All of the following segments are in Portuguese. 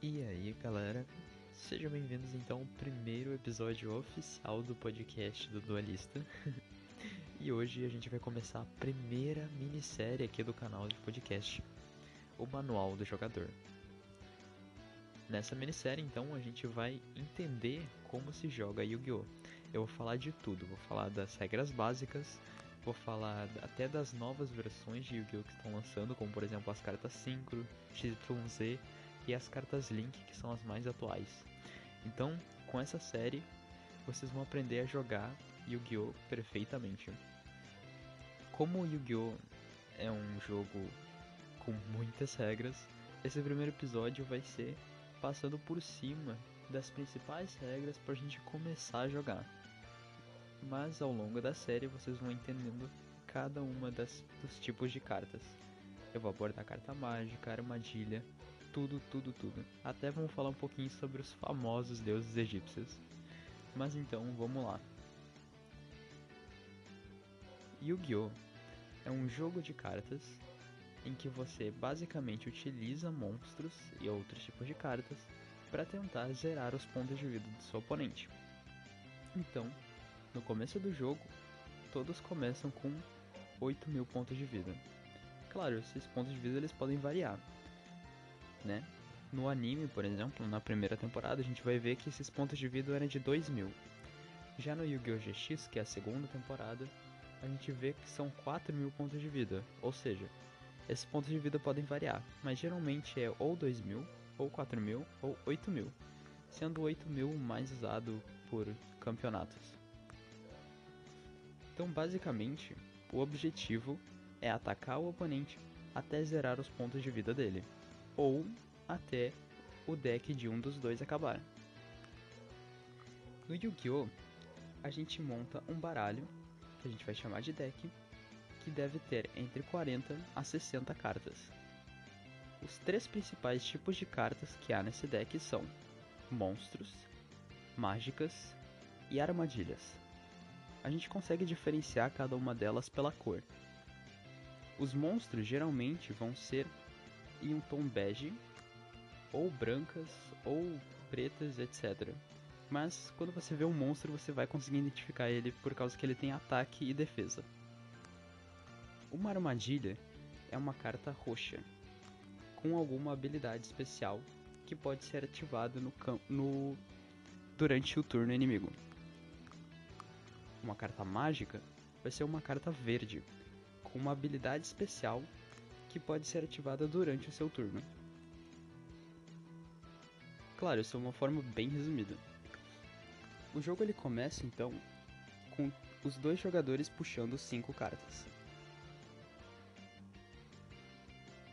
E aí, galera? Sejam bem-vindos então ao primeiro episódio oficial do podcast do Dualista. e hoje a gente vai começar a primeira minissérie aqui do canal de podcast, o Manual do Jogador. Nessa minissérie, então, a gente vai entender como se joga Yu-Gi-Oh! Eu vou falar de tudo, vou falar das regras básicas, vou falar até das novas versões de Yu-Gi-Oh! que estão lançando, como por exemplo as cartas Synchro, XYZ e as cartas Link, que são as mais atuais. Então, com essa série, vocês vão aprender a jogar Yu-Gi-Oh! perfeitamente. Como Yu-Gi-Oh! é um jogo com muitas regras, esse primeiro episódio vai ser passando por cima das principais regras para a gente começar a jogar. Mas ao longo da série vocês vão entendendo cada uma das, dos tipos de cartas. Eu vou abordar carta mágica, armadilha, tudo, tudo, tudo. Até vamos falar um pouquinho sobre os famosos deuses egípcios. Mas então, vamos lá. Yu-Gi-Oh! é um jogo de cartas em que você basicamente utiliza monstros e outros tipos de cartas para tentar zerar os pontos de vida do seu oponente. Então, no começo do jogo, todos começam com 8 mil pontos de vida. Claro, esses pontos de vida eles podem variar, né? No anime, por exemplo, na primeira temporada, a gente vai ver que esses pontos de vida eram de 2 mil. Já no Yu-Gi-Oh! GX, que é a segunda temporada, a gente vê que são 4 mil pontos de vida, ou seja, esses pontos de vida podem variar, mas geralmente é ou 2 mil, ou 4 mil, ou 8 mil, sendo 8 mil mais usado por campeonatos. Então, basicamente, o objetivo é atacar o oponente até zerar os pontos de vida dele, ou até o deck de um dos dois acabar. No Yu-Gi-Oh! a gente monta um baralho, que a gente vai chamar de deck, que deve ter entre 40 a 60 cartas. Os três principais tipos de cartas que há nesse deck são monstros, mágicas e armadilhas. A gente consegue diferenciar cada uma delas pela cor. Os monstros geralmente vão ser em um tom bege, ou brancas, ou pretas, etc. Mas quando você vê um monstro, você vai conseguir identificar ele por causa que ele tem ataque e defesa. Uma armadilha é uma carta roxa, com alguma habilidade especial que pode ser ativada no, no durante o turno inimigo. Uma carta mágica vai ser uma carta verde, com uma habilidade especial que pode ser ativada durante o seu turno. Claro, isso é uma forma bem resumida. O jogo ele começa então com os dois jogadores puxando cinco cartas.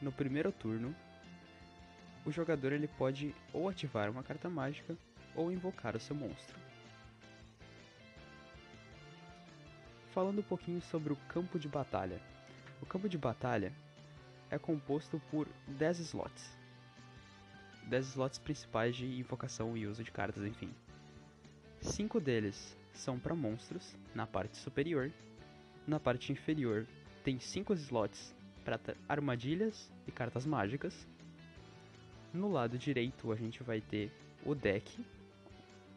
No primeiro turno, o jogador ele pode ou ativar uma carta mágica ou invocar o seu monstro. Falando um pouquinho sobre o campo de batalha. O campo de batalha é composto por 10 slots. 10 slots principais de invocação e uso de cartas, enfim. Cinco deles são para monstros, na parte superior. Na parte inferior tem 5 slots para armadilhas e cartas mágicas. No lado direito a gente vai ter o deck,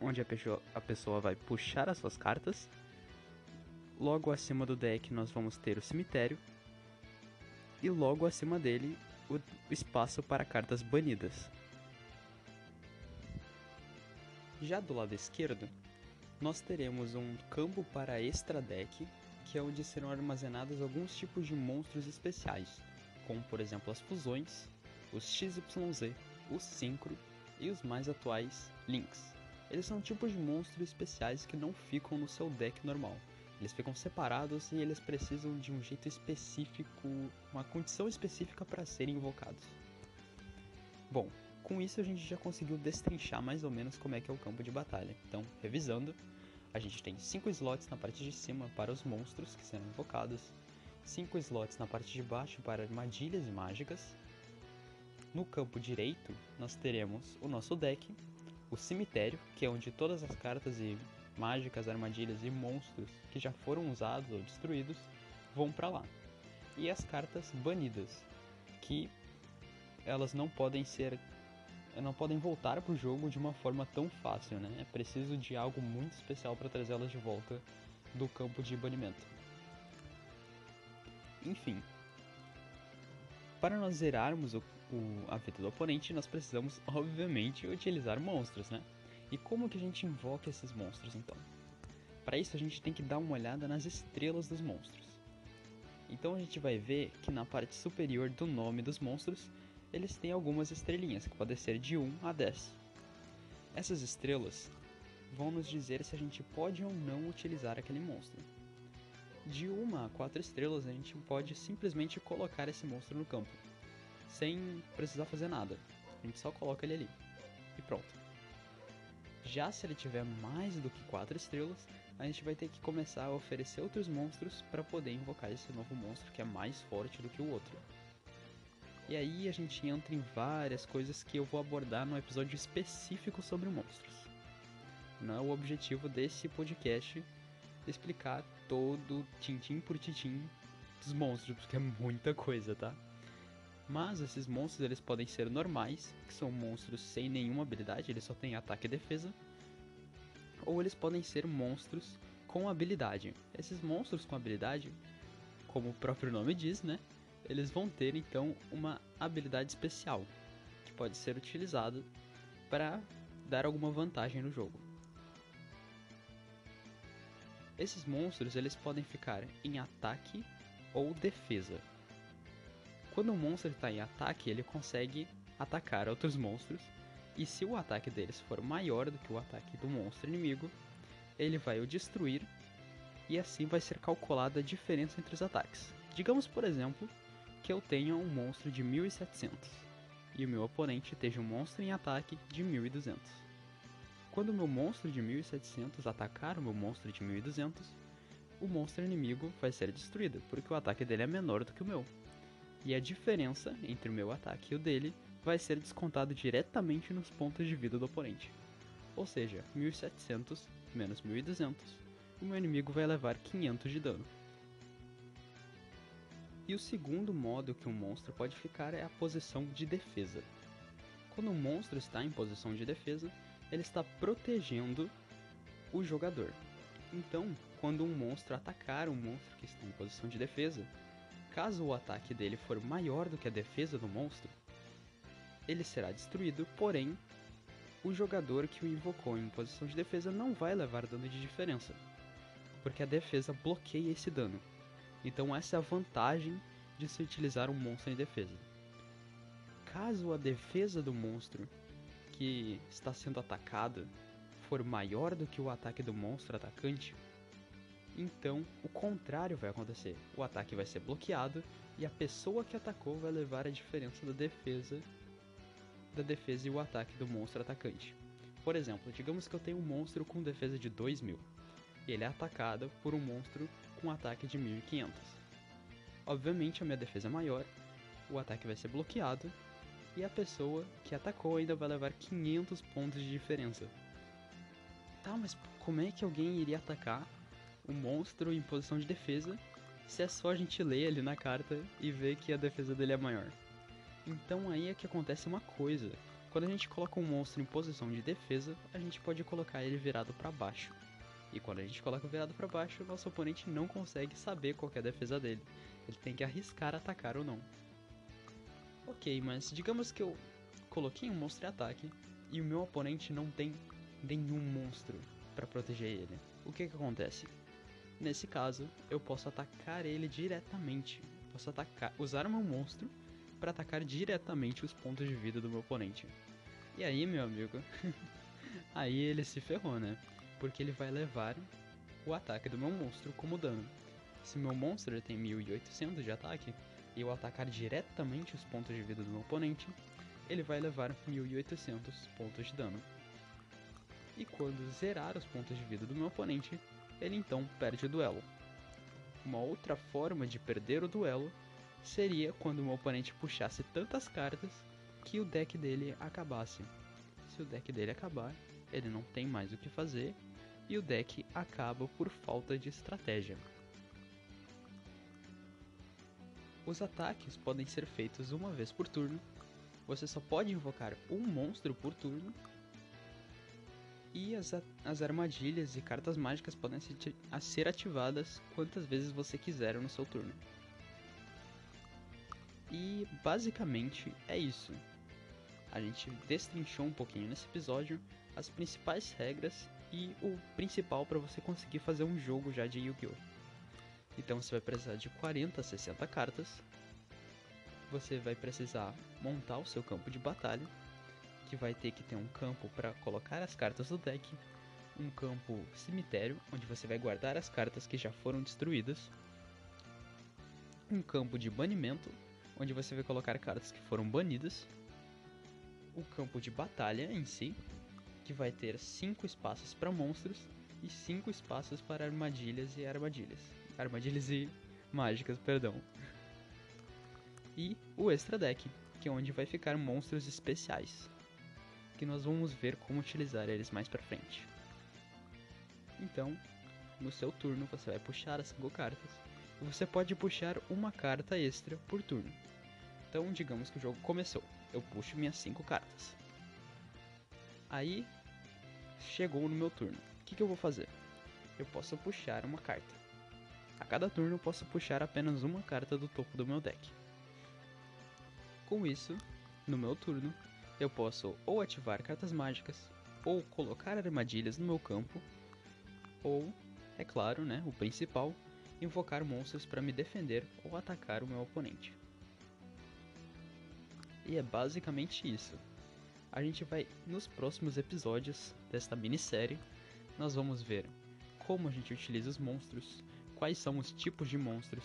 onde a pessoa vai puxar as suas cartas. Logo acima do deck nós vamos ter o cemitério. E logo acima dele o espaço para cartas banidas. Já do lado esquerdo, nós teremos um campo para extra deck, que é onde serão armazenados alguns tipos de monstros especiais, como por exemplo as fusões, os XYZ, os Synchro e os mais atuais Links. Eles são tipos de monstros especiais que não ficam no seu deck normal. Eles ficam separados e eles precisam de um jeito específico, uma condição específica para serem invocados. Bom, com isso a gente já conseguiu destrinchar mais ou menos como é que é o campo de batalha. Então, revisando, a gente tem 5 slots na parte de cima para os monstros que serão invocados, 5 slots na parte de baixo para armadilhas mágicas. No campo direito, nós teremos o nosso deck, o cemitério, que é onde todas as cartas e mágicas, armadilhas e monstros que já foram usados ou destruídos vão para lá. E as cartas banidas, que elas não podem ser não podem voltar pro jogo de uma forma tão fácil, né? É preciso de algo muito especial para trazê-las de volta do campo de banimento. Enfim, para nós zerarmos o, o, a vida do oponente, nós precisamos, obviamente, utilizar monstros, né? E como que a gente invoca esses monstros, então? Para isso, a gente tem que dar uma olhada nas estrelas dos monstros. Então a gente vai ver que na parte superior do nome dos monstros, eles têm algumas estrelinhas, que podem ser de 1 a 10. Essas estrelas vão nos dizer se a gente pode ou não utilizar aquele monstro. De 1 a 4 estrelas, a gente pode simplesmente colocar esse monstro no campo, sem precisar fazer nada. A gente só coloca ele ali e pronto. Já se ele tiver mais do que 4 estrelas, a gente vai ter que começar a oferecer outros monstros para poder invocar esse novo monstro que é mais forte do que o outro. E aí a gente entra em várias coisas que eu vou abordar no episódio específico sobre monstros. Não é o objetivo desse podcast explicar todo tintim por tintim dos monstros, porque é muita coisa, tá? Mas esses monstros eles podem ser normais, que são monstros sem nenhuma habilidade, eles só têm ataque e defesa, ou eles podem ser monstros com habilidade. Esses monstros com habilidade, como o próprio nome diz, né? Eles vão ter então uma habilidade especial que pode ser utilizada para dar alguma vantagem no jogo. Esses monstros eles podem ficar em ataque ou defesa. Quando um monstro está em ataque, ele consegue atacar outros monstros e se o ataque deles for maior do que o ataque do monstro inimigo, ele vai o destruir e assim vai ser calculada a diferença entre os ataques. Digamos, por exemplo, que eu tenha um monstro de 1700 e o meu oponente esteja um monstro em ataque de 1200. Quando o meu monstro de 1700 atacar o meu monstro de 1200, o monstro inimigo vai ser destruído, porque o ataque dele é menor do que o meu. E a diferença entre o meu ataque e o dele vai ser descontado diretamente nos pontos de vida do oponente. Ou seja, 1700 menos 1200, o meu inimigo vai levar 500 de dano. E o segundo modo que um monstro pode ficar é a posição de defesa. Quando um monstro está em posição de defesa, ele está protegendo o jogador. Então, quando um monstro atacar um monstro que está em posição de defesa, caso o ataque dele for maior do que a defesa do monstro, ele será destruído, porém, o jogador que o invocou em posição de defesa não vai levar dano de diferença, porque a defesa bloqueia esse dano. Então essa é a vantagem de se utilizar um monstro em defesa. Caso a defesa do monstro que está sendo atacado for maior do que o ataque do monstro atacante, então o contrário vai acontecer. O ataque vai ser bloqueado e a pessoa que atacou vai levar a diferença da defesa da defesa e o ataque do monstro atacante. Por exemplo, digamos que eu tenho um monstro com defesa de 2000 e ele é atacado por um monstro com ataque de 1500. Obviamente a minha defesa é maior, o ataque vai ser bloqueado e a pessoa que atacou ainda vai levar 500 pontos de diferença. Tá, mas como é que alguém iria atacar um monstro em posição de defesa se é só a gente ler ali na carta e ver que a defesa dele é maior? Então aí é que acontece uma coisa. Quando a gente coloca um monstro em posição de defesa, a gente pode colocar ele virado para baixo. E quando a gente coloca virado para baixo, nosso oponente não consegue saber qual é a defesa dele. Ele tem que arriscar atacar ou não. Ok, mas digamos que eu coloquei um monstro em ataque e o meu oponente não tem nenhum monstro para proteger ele. O que que acontece? Nesse caso, eu posso atacar ele diretamente. Posso atacar, usar o meu monstro para atacar diretamente os pontos de vida do meu oponente. E aí, meu amigo, aí ele se ferrou, né? Porque ele vai levar o ataque do meu monstro como dano. Se meu monstro tem 1800 de ataque e eu atacar diretamente os pontos de vida do meu oponente, ele vai levar 1800 pontos de dano. E quando zerar os pontos de vida do meu oponente, ele então perde o duelo. Uma outra forma de perder o duelo seria quando meu oponente puxasse tantas cartas que o deck dele acabasse. Se o deck dele acabar, ele não tem mais o que fazer e o deck acaba por falta de estratégia. Os ataques podem ser feitos uma vez por turno você só pode invocar um monstro por turno. E as, as armadilhas e cartas mágicas podem ser, ser ativadas quantas vezes você quiser no seu turno. E basicamente é isso. A gente destrinchou um pouquinho nesse episódio as principais regras e o principal para você conseguir fazer um jogo já de Yu-Gi-Oh! Então você vai precisar de 40 a 60 cartas. Você vai precisar montar o seu campo de batalha, que vai ter que ter um campo para colocar as cartas do deck, um campo cemitério, onde você vai guardar as cartas que já foram destruídas, um campo de banimento, onde você vai colocar cartas que foram banidas, o campo de batalha em si, que vai ter 5 espaços para monstros e 5 espaços para armadilhas e armadilhas. Armadilhas e mágicas, perdão. E o extra deck, que é onde vai ficar monstros especiais, que nós vamos ver como utilizar eles mais para frente. Então, no seu turno você vai puxar as 5 cartas e você pode puxar uma carta extra por turno. Então, digamos que o jogo começou, eu puxo minhas 5 cartas. Aí chegou no meu turno. O que, que eu vou fazer? Eu posso puxar uma carta. A cada turno eu posso puxar apenas uma carta do topo do meu deck. Com isso, no meu turno, eu posso ou ativar cartas mágicas, ou colocar armadilhas no meu campo, ou, é claro, né, o principal, invocar monstros para me defender ou atacar o meu oponente. E é basicamente isso a gente vai nos próximos episódios desta minissérie, nós vamos ver como a gente utiliza os monstros, quais são os tipos de monstros,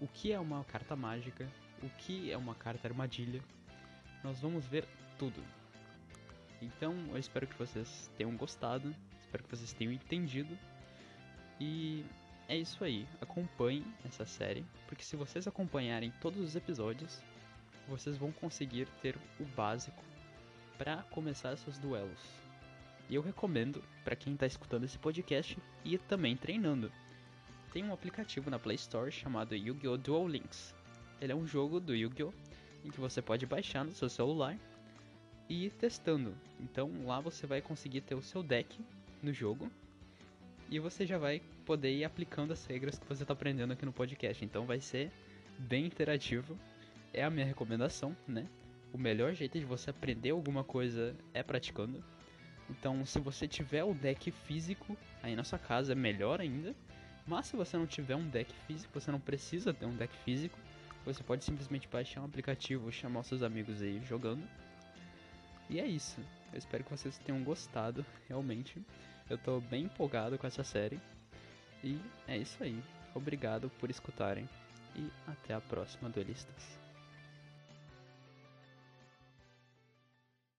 o que é uma carta mágica, o que é uma carta armadilha. Nós vamos ver tudo. Então, eu espero que vocês tenham gostado, espero que vocês tenham entendido. E é isso aí, acompanhem essa série, porque se vocês acompanharem todos os episódios, vocês vão conseguir ter o básico para começar seus duelos. E eu recomendo para quem está escutando esse podcast e também treinando. Tem um aplicativo na Play Store chamado Yu-Gi-Oh! Duel Links. Ele é um jogo do Yu-Gi-Oh! em que você pode baixar no seu celular e ir testando. Então lá você vai conseguir ter o seu deck no jogo e você já vai poder ir aplicando as regras que você está aprendendo aqui no podcast. Então vai ser bem interativo. É a minha recomendação, né? o melhor jeito de você aprender alguma coisa é praticando. Então, se você tiver o deck físico aí na sua casa, é melhor ainda. Mas se você não tiver um deck físico, você não precisa ter um deck físico. Você pode simplesmente baixar um aplicativo, chamar os seus amigos aí jogando. E é isso. Eu espero que vocês tenham gostado, realmente. Eu tô bem empolgado com essa série. E é isso aí. Obrigado por escutarem. E até a próxima, duelistas.